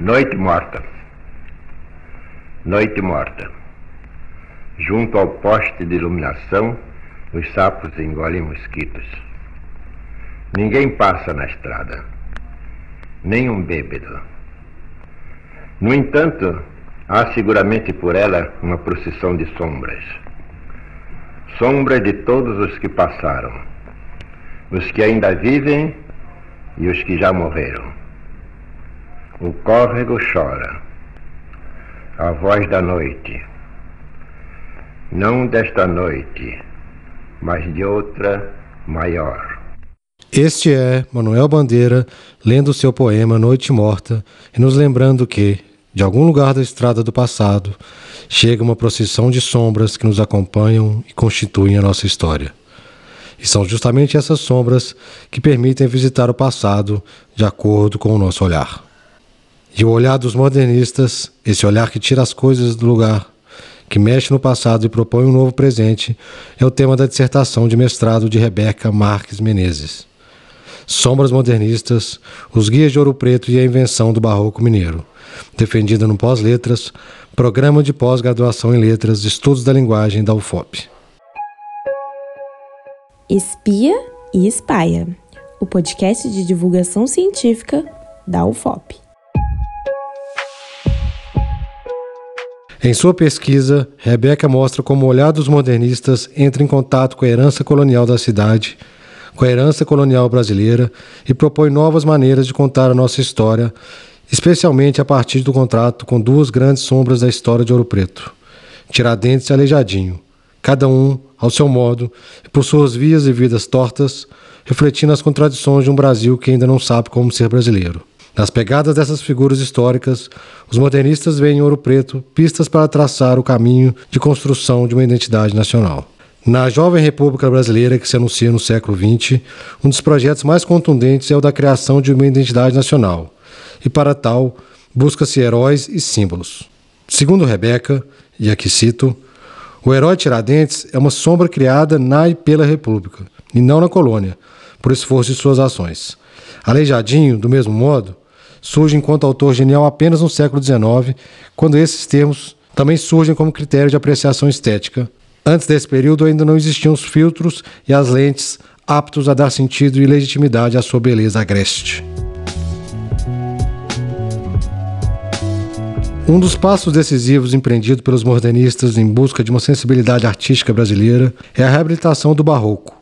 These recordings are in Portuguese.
Noite morta. Noite morta. Junto ao poste de iluminação, os sapos engolem mosquitos. Ninguém passa na estrada, nem um bêbado. No entanto, há seguramente por ela uma procissão de sombras. Sombras de todos os que passaram, os que ainda vivem e os que já morreram. O córrego chora, a voz da noite, não desta noite, mas de outra maior. Este é Manuel Bandeira lendo seu poema Noite Morta e nos lembrando que, de algum lugar da estrada do passado, chega uma procissão de sombras que nos acompanham e constituem a nossa história. E são justamente essas sombras que permitem visitar o passado de acordo com o nosso olhar. E o olhar dos modernistas, esse olhar que tira as coisas do lugar, que mexe no passado e propõe um novo presente, é o tema da dissertação de mestrado de Rebeca Marques Menezes. Sombras modernistas, os guias de Ouro Preto e a invenção do barroco mineiro, defendida no Pós-Letras, Programa de Pós-Graduação em Letras, Estudos da Linguagem da UFOP. Espia e Espaia, o podcast de divulgação científica da UFOP. Em sua pesquisa, Rebeca mostra como o olhar dos modernistas entra em contato com a herança colonial da cidade, com a herança colonial brasileira e propõe novas maneiras de contar a nossa história, especialmente a partir do contrato com duas grandes sombras da história de Ouro Preto, Tiradentes e Aleijadinho, cada um, ao seu modo, e por suas vias e vidas tortas, refletindo as contradições de um Brasil que ainda não sabe como ser brasileiro. Nas pegadas dessas figuras históricas, os modernistas veem em Ouro Preto pistas para traçar o caminho de construção de uma identidade nacional. Na jovem República Brasileira que se anuncia no século XX, um dos projetos mais contundentes é o da criação de uma identidade nacional, e para tal, busca-se heróis e símbolos. Segundo Rebeca, e aqui cito, o herói Tiradentes é uma sombra criada na e pela República, e não na colônia, por esforço de suas ações. Aleijadinho, do mesmo modo, surge enquanto autor genial apenas no século XIX, quando esses termos também surgem como critério de apreciação estética. Antes desse período ainda não existiam os filtros e as lentes aptos a dar sentido e legitimidade à sua beleza agreste. Um dos passos decisivos empreendido pelos modernistas em busca de uma sensibilidade artística brasileira é a reabilitação do barroco.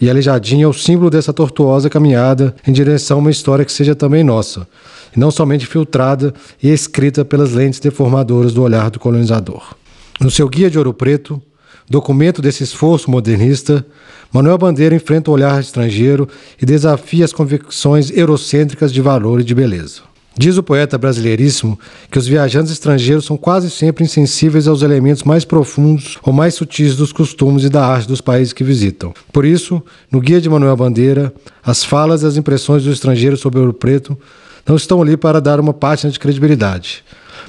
E Aleijadinho é o símbolo dessa tortuosa caminhada em direção a uma história que seja também nossa, e não somente filtrada e escrita pelas lentes deformadoras do olhar do colonizador. No seu Guia de Ouro Preto, documento desse esforço modernista, Manuel Bandeira enfrenta o olhar estrangeiro e desafia as convicções eurocêntricas de valor e de beleza. Diz o poeta brasileiríssimo que os viajantes estrangeiros são quase sempre insensíveis aos elementos mais profundos ou mais sutis dos costumes e da arte dos países que visitam. Por isso, no Guia de Manuel Bandeira, as falas e as impressões do estrangeiro sobre Ouro Preto não estão ali para dar uma página de credibilidade,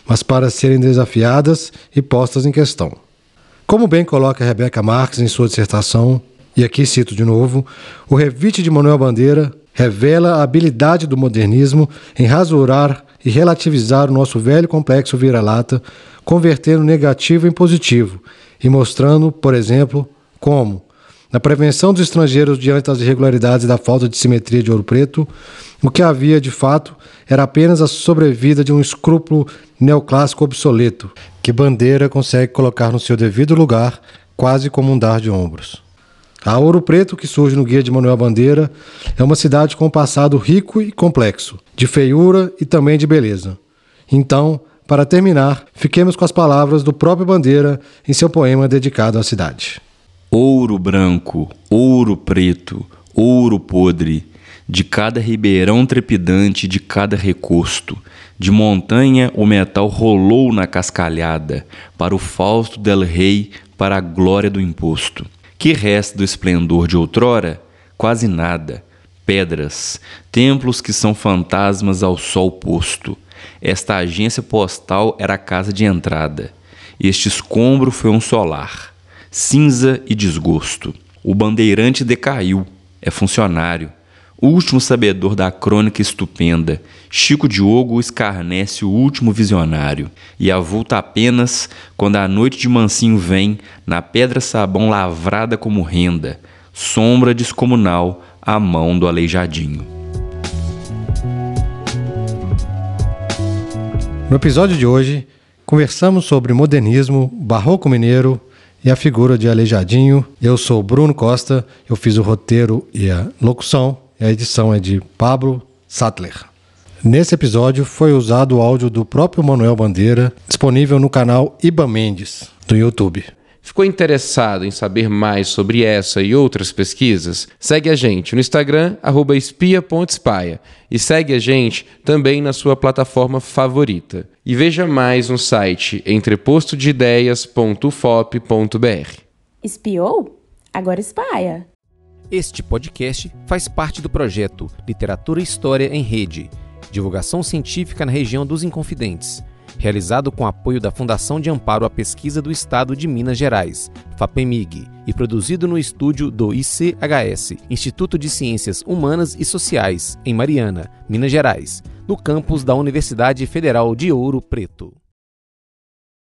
mas para serem desafiadas e postas em questão. Como bem coloca Rebeca Marques em sua dissertação, e aqui cito de novo, o revite de Manuel Bandeira revela a habilidade do modernismo em rasurar e relativizar o nosso velho complexo vira-lata, convertendo negativo em positivo e mostrando, por exemplo, como, na prevenção dos estrangeiros diante das irregularidades e da falta de simetria de Ouro Preto, o que havia de fato era apenas a sobrevida de um escrúpulo neoclássico obsoleto, que Bandeira consegue colocar no seu devido lugar, quase como um dar de ombros. A Ouro Preto, que surge no Guia de Manuel Bandeira, é uma cidade com um passado rico e complexo, de feiura e também de beleza. Então, para terminar, fiquemos com as palavras do próprio Bandeira em seu poema dedicado à cidade. Ouro branco, ouro preto, ouro podre, de cada ribeirão trepidante, de cada recosto, de montanha o metal rolou na cascalhada, para o Fausto del Rei, para a glória do imposto. Que resta do esplendor de outrora? Quase nada. Pedras, templos que são fantasmas ao sol posto. Esta agência postal era a casa de entrada. Este escombro foi um solar. Cinza e desgosto. O bandeirante decaiu. É funcionário. Último sabedor da crônica estupenda Chico Diogo escarnece o último visionário e avulta apenas quando a noite de mansinho vem na pedra sabão lavrada como renda, sombra descomunal à mão do aleijadinho. No episódio de hoje, conversamos sobre modernismo, barroco mineiro e a figura de Aleijadinho. Eu sou Bruno Costa, eu fiz o roteiro e a locução, a edição é de Pablo Sattler. Nesse episódio foi usado o áudio do próprio Manuel Bandeira, disponível no canal Iba Mendes, do YouTube. Ficou interessado em saber mais sobre essa e outras pesquisas? Segue a gente no Instagram, espia.spaia, e segue a gente também na sua plataforma favorita. E veja mais no site entrepostodeideias.fop.br. Espiou? Agora espalha! Este podcast faz parte do projeto Literatura e História em Rede divulgação científica na região dos Inconfidentes, realizado com apoio da Fundação de Amparo à Pesquisa do Estado de Minas Gerais, FAPEMIG, e produzido no estúdio do ICHS, Instituto de Ciências Humanas e Sociais, em Mariana, Minas Gerais, no campus da Universidade Federal de Ouro Preto.